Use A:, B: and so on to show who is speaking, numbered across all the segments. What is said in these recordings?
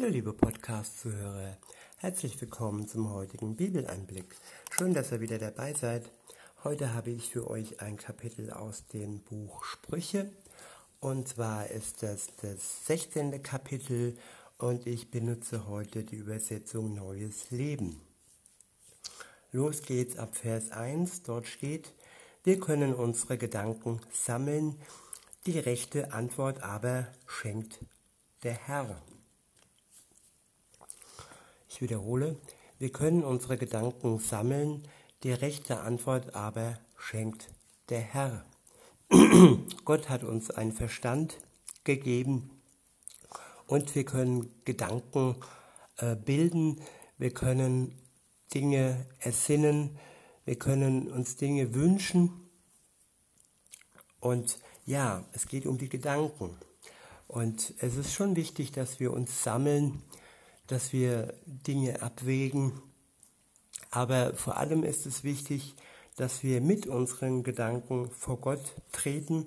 A: Hallo liebe Podcast-Zuhörer, herzlich willkommen zum heutigen Bibeleinblick. Schön, dass ihr wieder dabei seid. Heute habe ich für euch ein Kapitel aus dem Buch Sprüche und zwar ist das das 16. Kapitel und ich benutze heute die Übersetzung Neues Leben. Los geht's ab Vers 1, dort steht, wir können unsere Gedanken sammeln, die rechte Antwort aber schenkt der Herr. Wiederhole, wir können unsere Gedanken sammeln, die rechte Antwort aber schenkt der Herr. Gott hat uns einen Verstand gegeben und wir können Gedanken äh, bilden, wir können Dinge ersinnen, wir können uns Dinge wünschen und ja, es geht um die Gedanken. Und es ist schon wichtig, dass wir uns sammeln, dass wir Dinge abwägen. Aber vor allem ist es wichtig, dass wir mit unseren Gedanken vor Gott treten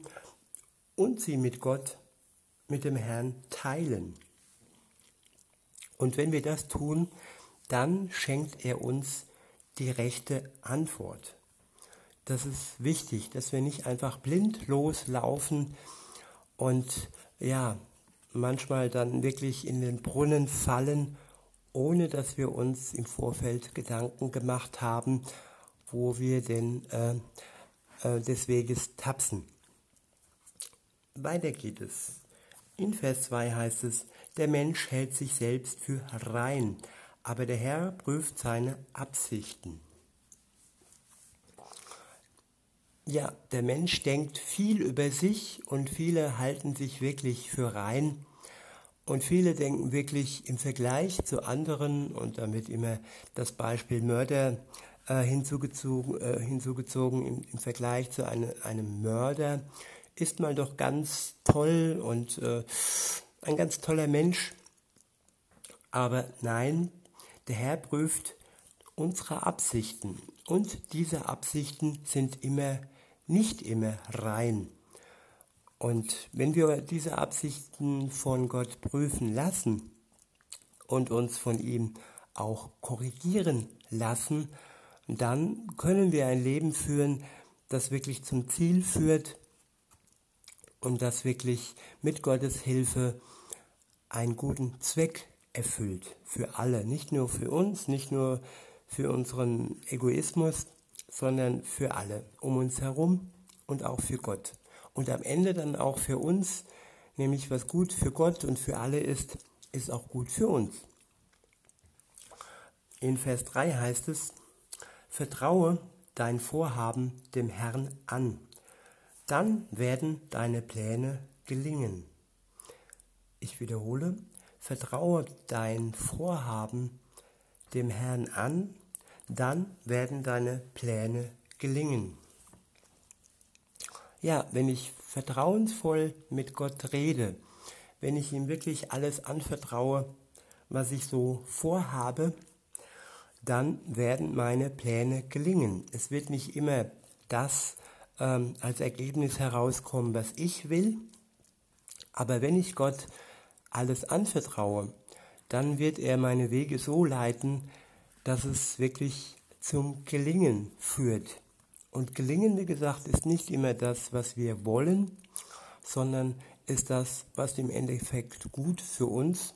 A: und sie mit Gott, mit dem Herrn teilen. Und wenn wir das tun, dann schenkt er uns die rechte Antwort. Das ist wichtig, dass wir nicht einfach blind loslaufen und ja, manchmal dann wirklich in den Brunnen fallen, ohne dass wir uns im Vorfeld Gedanken gemacht haben, wo wir denn äh, äh, des Weges tapsen. Weiter geht es. In Vers 2 heißt es, der Mensch hält sich selbst für rein, aber der Herr prüft seine Absichten. Ja, der Mensch denkt viel über sich und viele halten sich wirklich für rein. Und viele denken wirklich im Vergleich zu anderen und damit immer das Beispiel Mörder äh, hinzugezogen, äh, hinzugezogen im, im, Vergleich zu eine, einem Mörder, ist man doch ganz toll und äh, ein ganz toller Mensch. Aber nein, der Herr prüft unsere Absichten und diese Absichten sind immer nicht immer rein. Und wenn wir diese Absichten von Gott prüfen lassen und uns von ihm auch korrigieren lassen, dann können wir ein Leben führen, das wirklich zum Ziel führt und das wirklich mit Gottes Hilfe einen guten Zweck erfüllt für alle, nicht nur für uns, nicht nur für unseren Egoismus, sondern für alle um uns herum und auch für Gott. Und am Ende dann auch für uns, nämlich was gut für Gott und für alle ist, ist auch gut für uns. In Vers 3 heißt es, Vertraue dein Vorhaben dem Herrn an, dann werden deine Pläne gelingen. Ich wiederhole, vertraue dein Vorhaben dem Herrn an, dann werden deine Pläne gelingen. Ja, wenn ich vertrauensvoll mit Gott rede, wenn ich ihm wirklich alles anvertraue, was ich so vorhabe, dann werden meine Pläne gelingen. Es wird nicht immer das ähm, als Ergebnis herauskommen, was ich will, aber wenn ich Gott alles anvertraue, dann wird er meine Wege so leiten, dass es wirklich zum Gelingen führt. Und Gelingen, wie gesagt, ist nicht immer das, was wir wollen, sondern ist das, was im Endeffekt gut für uns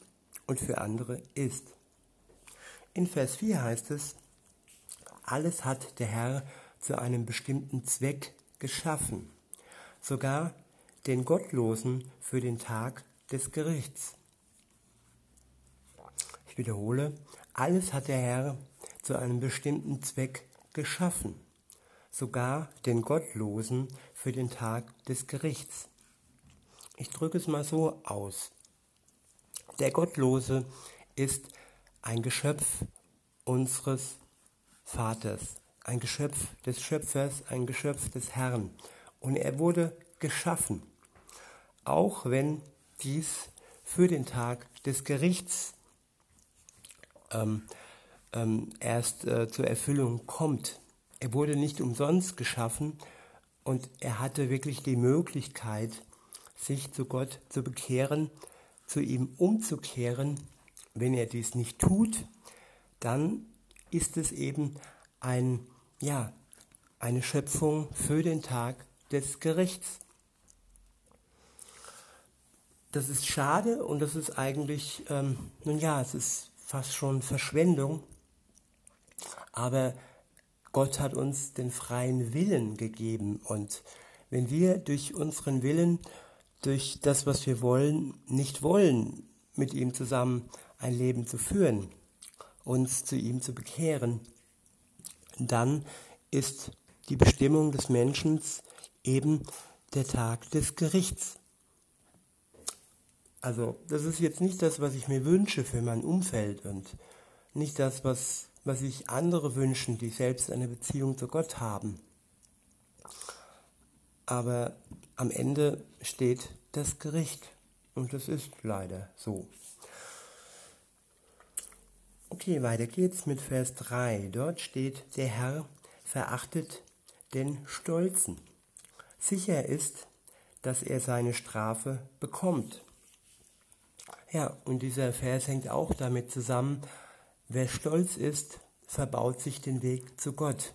A: und für andere ist. In Vers 4 heißt es, alles hat der Herr zu einem bestimmten Zweck geschaffen, sogar den Gottlosen für den Tag des Gerichts. Ich wiederhole, alles hat der Herr zu einem bestimmten Zweck geschaffen, sogar den Gottlosen für den Tag des Gerichts. Ich drücke es mal so aus. Der Gottlose ist ein Geschöpf unseres Vaters, ein Geschöpf des Schöpfers, ein Geschöpf des Herrn. Und er wurde geschaffen, auch wenn dies für den Tag des Gerichts ähm, ähm, erst äh, zur Erfüllung kommt. Er wurde nicht umsonst geschaffen und er hatte wirklich die Möglichkeit, sich zu Gott zu bekehren, zu ihm umzukehren wenn er dies nicht tut, dann ist es eben ein, ja, eine Schöpfung für den Tag des Gerichts. Das ist schade und das ist eigentlich, ähm, nun ja, es ist fast schon Verschwendung, aber Gott hat uns den freien Willen gegeben und wenn wir durch unseren Willen, durch das, was wir wollen, nicht wollen, mit ihm zusammen ein Leben zu führen, uns zu ihm zu bekehren, dann ist die Bestimmung des Menschen eben der Tag des Gerichts. Also das ist jetzt nicht das, was ich mir wünsche für mein Umfeld und nicht das, was, was sich andere wünschen, die selbst eine Beziehung zu Gott haben. Aber am Ende steht das Gericht und das ist leider so. Okay, weiter geht's mit Vers 3. Dort steht, der Herr verachtet den Stolzen. Sicher ist, dass er seine Strafe bekommt. Ja, und dieser Vers hängt auch damit zusammen, wer stolz ist, verbaut sich den Weg zu Gott.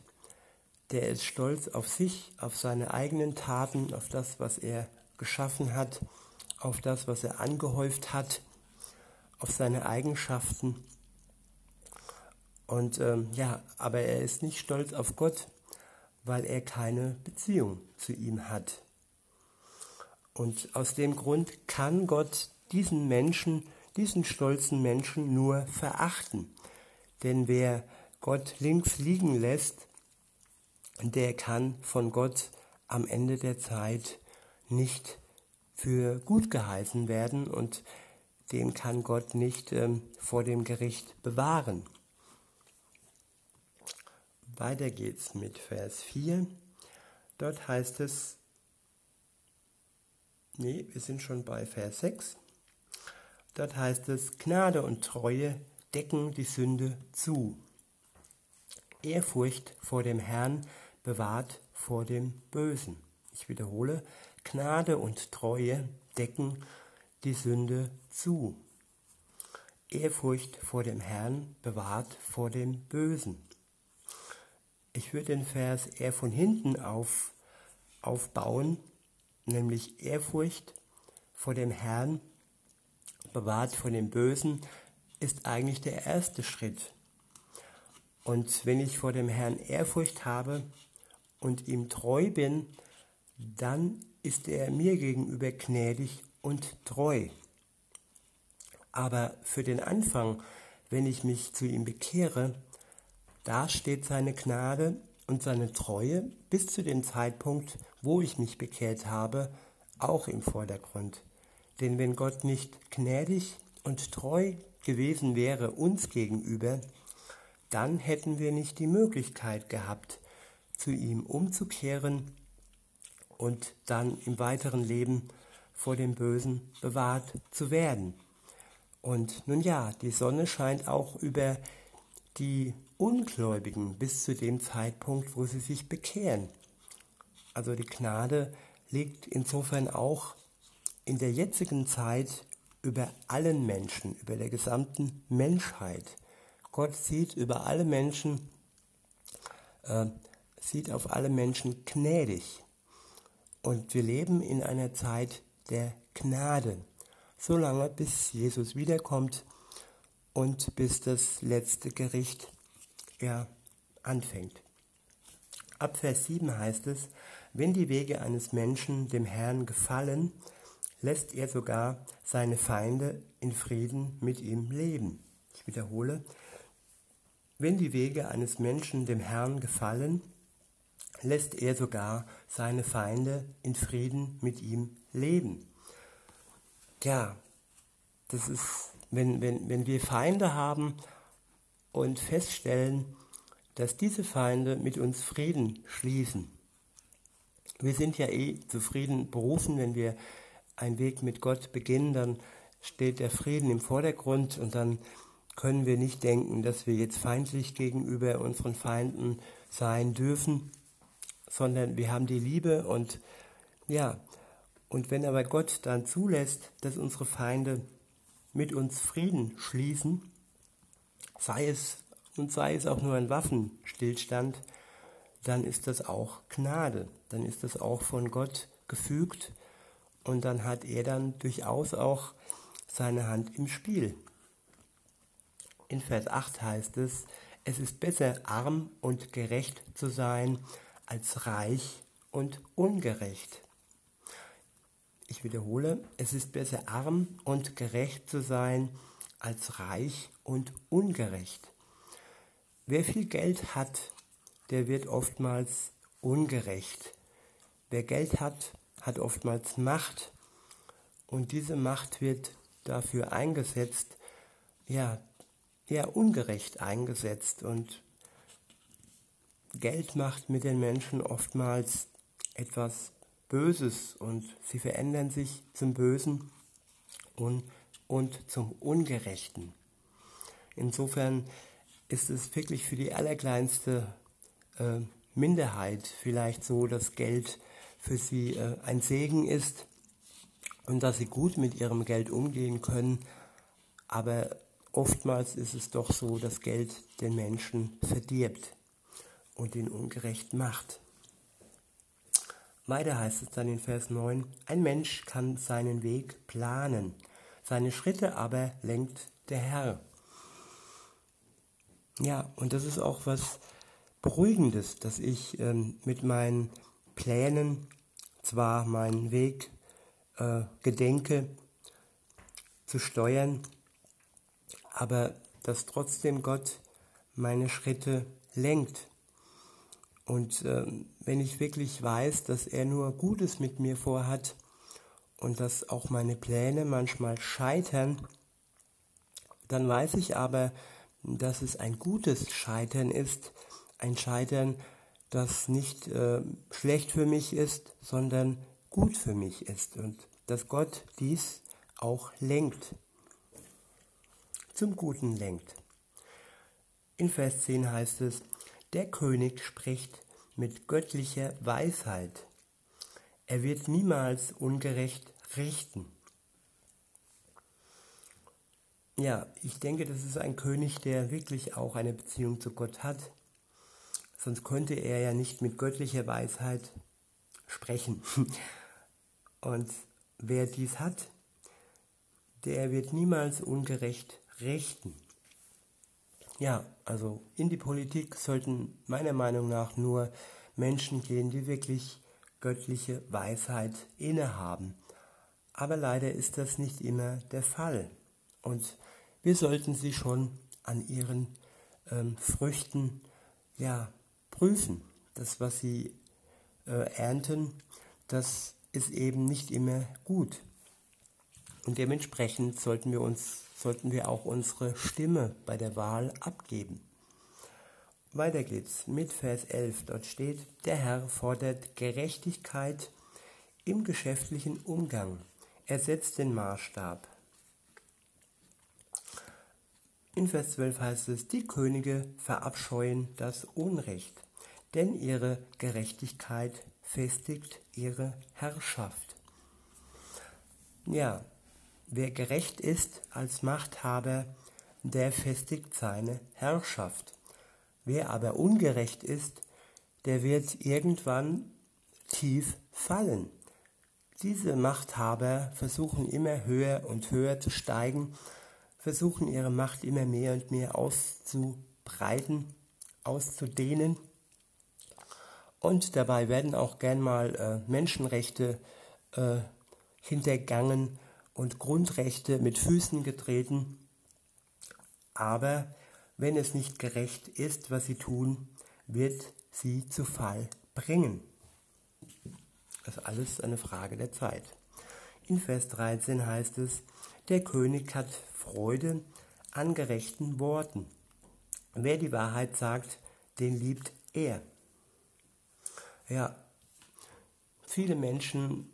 A: Der ist stolz auf sich, auf seine eigenen Taten, auf das, was er geschaffen hat, auf das, was er angehäuft hat, auf seine Eigenschaften. Und ähm, ja, aber er ist nicht stolz auf Gott, weil er keine Beziehung zu ihm hat. Und aus dem Grund kann Gott diesen Menschen, diesen stolzen Menschen nur verachten. Denn wer Gott links liegen lässt, der kann von Gott am Ende der Zeit nicht für gut geheißen werden und den kann Gott nicht ähm, vor dem Gericht bewahren. Weiter geht's mit Vers 4. Dort heißt es, nee, wir sind schon bei Vers 6. Dort heißt es, Gnade und Treue decken die Sünde zu. Ehrfurcht vor dem Herrn bewahrt vor dem Bösen. Ich wiederhole, Gnade und Treue decken die Sünde zu. Ehrfurcht vor dem Herrn bewahrt vor dem Bösen. Ich würde den Vers eher von hinten auf, aufbauen, nämlich Ehrfurcht vor dem Herrn, bewahrt vor dem Bösen, ist eigentlich der erste Schritt. Und wenn ich vor dem Herrn Ehrfurcht habe und ihm treu bin, dann ist er mir gegenüber gnädig und treu. Aber für den Anfang, wenn ich mich zu ihm bekehre, da steht seine Gnade und seine Treue bis zu dem Zeitpunkt, wo ich mich bekehrt habe, auch im Vordergrund. Denn wenn Gott nicht gnädig und treu gewesen wäre uns gegenüber, dann hätten wir nicht die Möglichkeit gehabt, zu ihm umzukehren und dann im weiteren Leben vor dem Bösen bewahrt zu werden. Und nun ja, die Sonne scheint auch über die Ungläubigen bis zu dem Zeitpunkt, wo sie sich bekehren. Also die Gnade liegt insofern auch in der jetzigen Zeit über allen Menschen, über der gesamten Menschheit. Gott sieht über alle Menschen, äh, sieht auf alle Menschen gnädig. Und wir leben in einer Zeit der Gnade, solange bis Jesus wiederkommt und bis das letzte Gericht er anfängt. Ab Vers 7 heißt es, wenn die Wege eines Menschen dem Herrn gefallen, lässt er sogar seine Feinde in Frieden mit ihm leben. Ich wiederhole, wenn die Wege eines Menschen dem Herrn gefallen, lässt er sogar seine Feinde in Frieden mit ihm leben. Ja, das ist, wenn, wenn, wenn wir Feinde haben, und feststellen, dass diese Feinde mit uns Frieden schließen. Wir sind ja eh zufrieden berufen, wenn wir einen Weg mit Gott beginnen, dann steht der Frieden im Vordergrund und dann können wir nicht denken, dass wir jetzt feindlich gegenüber unseren Feinden sein dürfen, sondern wir haben die Liebe und ja, und wenn aber Gott dann zulässt, dass unsere Feinde mit uns Frieden schließen, sei es und sei es auch nur ein Waffenstillstand, dann ist das auch Gnade, dann ist das auch von Gott gefügt und dann hat er dann durchaus auch seine Hand im Spiel. In Vers 8 heißt es, es ist besser arm und gerecht zu sein, als reich und ungerecht. Ich wiederhole, es ist besser arm und gerecht zu sein, als reich und ungerecht. Wer viel Geld hat, der wird oftmals ungerecht. Wer Geld hat, hat oftmals Macht. Und diese Macht wird dafür eingesetzt, ja, eher ungerecht eingesetzt. Und Geld macht mit den Menschen oftmals etwas Böses. Und sie verändern sich zum Bösen und, und zum Ungerechten. Insofern ist es wirklich für die allerkleinste äh, Minderheit vielleicht so, dass Geld für sie äh, ein Segen ist und dass sie gut mit ihrem Geld umgehen können. Aber oftmals ist es doch so, dass Geld den Menschen verdirbt und ihn ungerecht macht. Weiter heißt es dann in Vers 9, ein Mensch kann seinen Weg planen, seine Schritte aber lenkt der Herr. Ja, und das ist auch was Beruhigendes, dass ich ähm, mit meinen Plänen zwar meinen Weg äh, gedenke zu steuern, aber dass trotzdem Gott meine Schritte lenkt. Und ähm, wenn ich wirklich weiß, dass er nur Gutes mit mir vorhat und dass auch meine Pläne manchmal scheitern, dann weiß ich aber, dass es ein gutes Scheitern ist, ein Scheitern, das nicht äh, schlecht für mich ist, sondern gut für mich ist und dass Gott dies auch lenkt, zum Guten lenkt. In Vers 10 heißt es, der König spricht mit göttlicher Weisheit. Er wird niemals ungerecht richten. Ja, ich denke, das ist ein König, der wirklich auch eine Beziehung zu Gott hat. Sonst könnte er ja nicht mit göttlicher Weisheit sprechen. Und wer dies hat, der wird niemals ungerecht richten. Ja, also in die Politik sollten meiner Meinung nach nur Menschen gehen, die wirklich göttliche Weisheit innehaben. Aber leider ist das nicht immer der Fall. Und wir sollten sie schon an ihren ähm, Früchten ja, prüfen. Das, was sie äh, ernten, das ist eben nicht immer gut. Und dementsprechend sollten wir uns sollten wir auch unsere Stimme bei der Wahl abgeben. Weiter geht's mit Vers 11. Dort steht, der Herr fordert Gerechtigkeit im geschäftlichen Umgang. Er setzt den Maßstab. In Vers 12 heißt es, die Könige verabscheuen das Unrecht, denn ihre Gerechtigkeit festigt ihre Herrschaft. Ja, Wer gerecht ist als Machthaber, der festigt seine Herrschaft. Wer aber ungerecht ist, der wird irgendwann tief fallen. Diese Machthaber versuchen immer höher und höher zu steigen, versuchen ihre Macht immer mehr und mehr auszubreiten, auszudehnen. Und dabei werden auch gern mal äh, Menschenrechte äh, hintergangen und Grundrechte mit Füßen getreten. Aber wenn es nicht gerecht ist, was sie tun, wird sie zu Fall bringen. Das ist alles eine Frage der Zeit. In Vers 13 heißt es, der König hat Freude an gerechten Worten. Wer die Wahrheit sagt, den liebt er. Ja, viele Menschen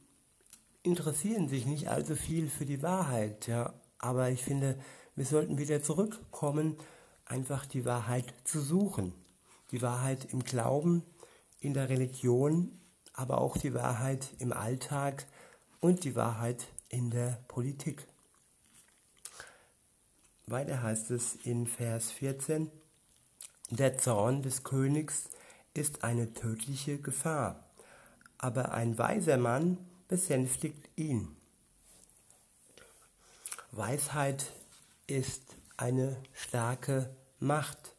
A: interessieren sich nicht allzu viel für die Wahrheit, ja. Aber ich finde, wir sollten wieder zurückkommen, einfach die Wahrheit zu suchen. Die Wahrheit im Glauben, in der Religion, aber auch die Wahrheit im Alltag und die Wahrheit in der Politik. Weiter heißt es in Vers 14, der Zorn des Königs ist eine tödliche Gefahr, aber ein weiser Mann besänftigt ihn. Weisheit ist eine starke Macht,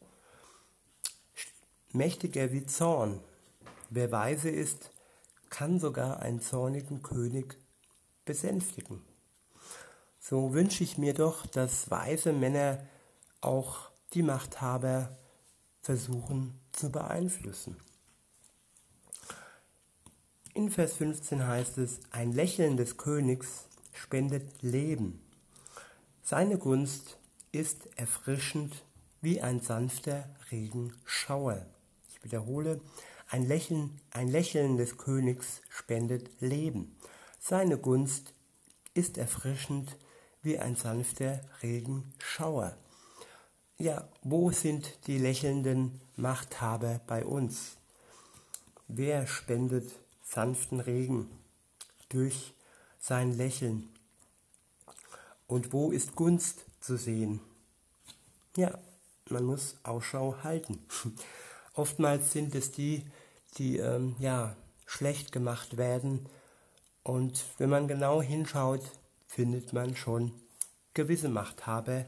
A: mächtiger wie Zorn. Wer weise ist, kann sogar einen zornigen König besänftigen. So wünsche ich mir doch, dass weise Männer auch die Machthaber versuchen zu beeinflussen. In Vers 15 heißt es, ein Lächeln des Königs spendet Leben. Seine Gunst ist erfrischend wie ein sanfter Regenschauer. Ich wiederhole, ein Lächeln, ein Lächeln des Königs spendet Leben. Seine Gunst ist erfrischend wie ein sanfter Regenschauer. Ja, wo sind die lächelnden Machthaber bei uns? Wer spendet sanften Regen durch sein Lächeln? Und wo ist Gunst zu sehen? Ja, man muss Ausschau halten. Oftmals sind es die, die ähm, ja, schlecht gemacht werden. Und wenn man genau hinschaut, findet man schon gewisse Machthaber,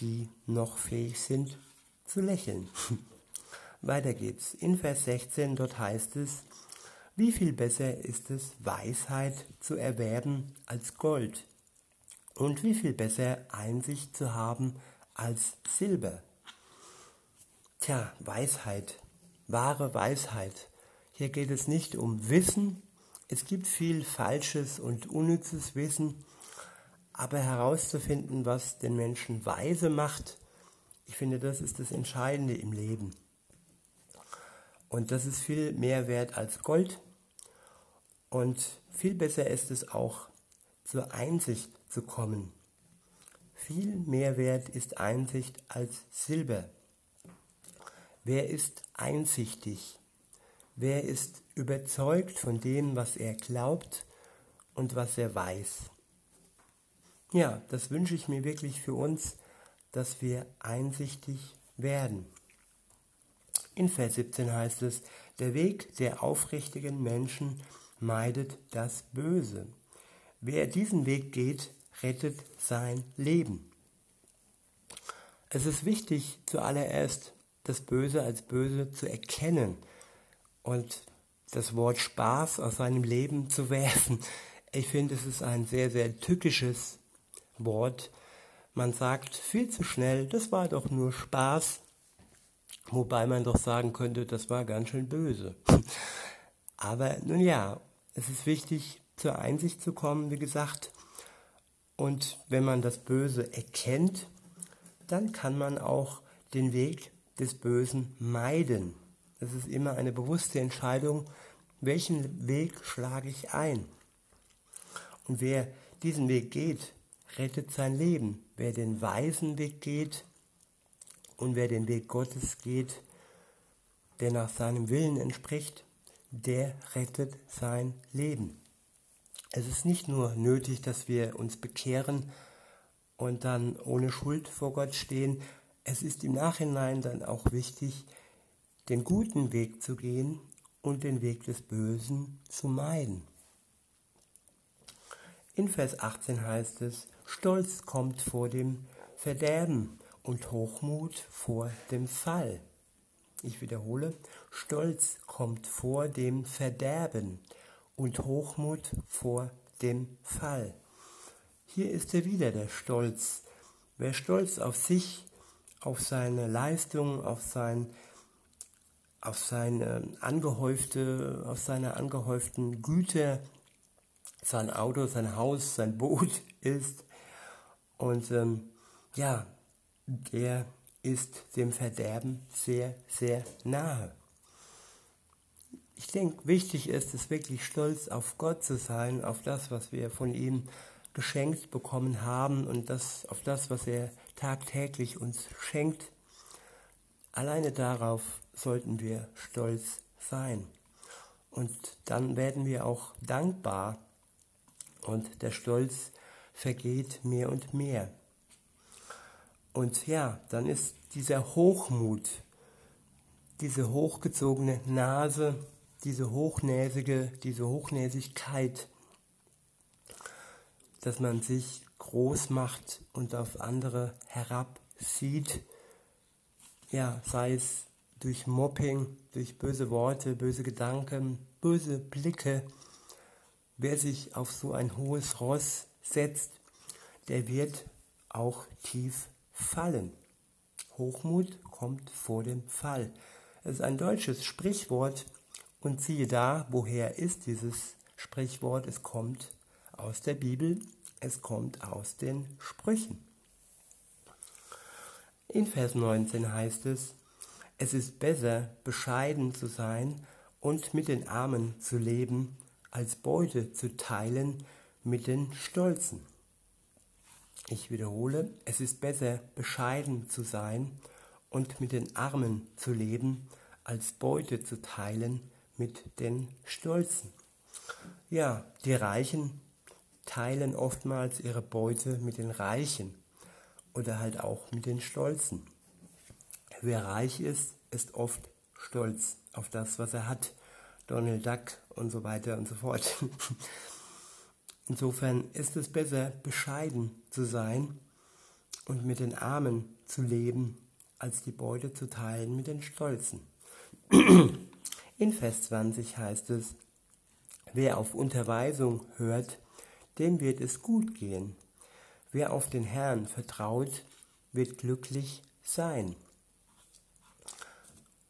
A: die noch fähig sind zu lächeln. Weiter geht's. In Vers 16, dort heißt es, wie viel besser ist es, Weisheit zu erwerben als Gold und wie viel besser Einsicht zu haben als Silber. Tja, Weisheit, wahre Weisheit. Hier geht es nicht um Wissen. Es gibt viel falsches und unnützes Wissen, aber herauszufinden, was den Menschen weise macht, ich finde, das ist das Entscheidende im Leben. Und das ist viel mehr wert als Gold. Und viel besser ist es auch, zur Einsicht zu kommen. Viel mehr wert ist Einsicht als Silber. Wer ist einsichtig? Wer ist überzeugt von dem, was er glaubt und was er weiß? Ja, das wünsche ich mir wirklich für uns, dass wir einsichtig werden. In Vers 17 heißt es, der Weg der aufrichtigen Menschen meidet das Böse. Wer diesen Weg geht, rettet sein Leben. Es ist wichtig, zuallererst das Böse als Böse zu erkennen und das Wort Spaß aus seinem Leben zu werfen. Ich finde, es ist ein sehr, sehr tückisches Wort. Man sagt viel zu schnell, das war doch nur Spaß, wobei man doch sagen könnte, das war ganz schön böse. Aber nun ja, es ist wichtig, zur Einsicht zu kommen, wie gesagt. Und wenn man das Böse erkennt, dann kann man auch den Weg des Bösen meiden. Es ist immer eine bewusste Entscheidung, welchen Weg schlage ich ein. Und wer diesen Weg geht, rettet sein Leben. Wer den weisen Weg geht und wer den Weg Gottes geht, der nach seinem Willen entspricht, der rettet sein Leben. Es ist nicht nur nötig, dass wir uns bekehren und dann ohne Schuld vor Gott stehen, es ist im Nachhinein dann auch wichtig, den guten Weg zu gehen und den Weg des Bösen zu meiden. In Vers 18 heißt es, Stolz kommt vor dem Verderben und Hochmut vor dem Fall. Ich wiederhole, Stolz kommt vor dem Verderben und Hochmut vor dem Fall. Hier ist er wieder, der Stolz. Wer stolz auf sich, auf seine Leistung, auf sein auf seine angehäufte, auf seine angehäuften Güter, sein Auto, sein Haus, sein Boot ist. Und ähm, ja, der ist dem Verderben sehr, sehr nahe. Ich denke, wichtig ist es wirklich stolz auf Gott zu sein, auf das, was wir von ihm geschenkt bekommen haben und das, auf das, was er tagtäglich uns schenkt. Alleine darauf sollten wir stolz sein. Und dann werden wir auch dankbar und der Stolz vergeht mehr und mehr. Und ja, dann ist dieser Hochmut, diese hochgezogene Nase, diese hochnäsige, diese Hochnäsigkeit, dass man sich groß macht und auf andere herabsieht, ja, sei es durch Mobbing, durch böse Worte, böse Gedanken, böse Blicke. Wer sich auf so ein hohes Ross setzt, der wird auch tief fallen. Hochmut kommt vor dem Fall. Es ist ein deutsches Sprichwort und siehe da, woher ist dieses Sprichwort? Es kommt aus der Bibel, es kommt aus den Sprüchen. In Vers 19 heißt es, es ist besser, bescheiden zu sein und mit den Armen zu leben, als Beute zu teilen mit den Stolzen. Ich wiederhole, es ist besser, bescheiden zu sein und mit den Armen zu leben, als Beute zu teilen mit den Stolzen. Ja, die Reichen teilen oftmals ihre Beute mit den Reichen oder halt auch mit den Stolzen. Wer reich ist, ist oft stolz auf das, was er hat. Donald Duck und so weiter und so fort. Insofern ist es besser, bescheiden zu sein und mit den Armen zu leben, als die Beute zu teilen mit den Stolzen. In Vers 20 heißt es, wer auf Unterweisung hört, dem wird es gut gehen. Wer auf den Herrn vertraut, wird glücklich sein.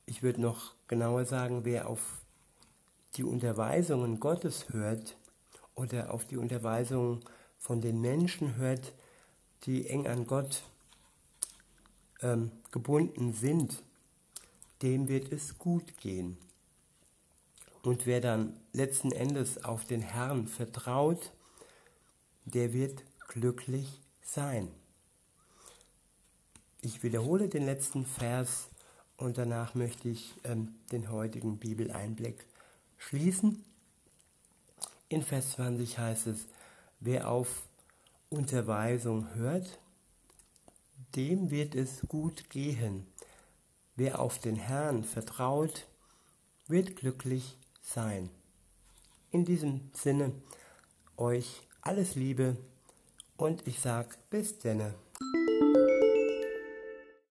A: Ich würde noch genauer sagen, wer auf die Unterweisungen Gottes hört oder auf die Unterweisungen von den Menschen hört, die eng an Gott ähm, gebunden sind, dem wird es gut gehen. Und wer dann letzten Endes auf den Herrn vertraut, der wird glücklich sein. Ich wiederhole den letzten Vers und danach möchte ich ähm, den heutigen Bibeleinblick schließen. In Vers 20 heißt es, wer auf Unterweisung hört, dem wird es gut gehen. Wer auf den Herrn vertraut, wird glücklich sein. In diesem Sinne euch alles Liebe und ich sag bis denne.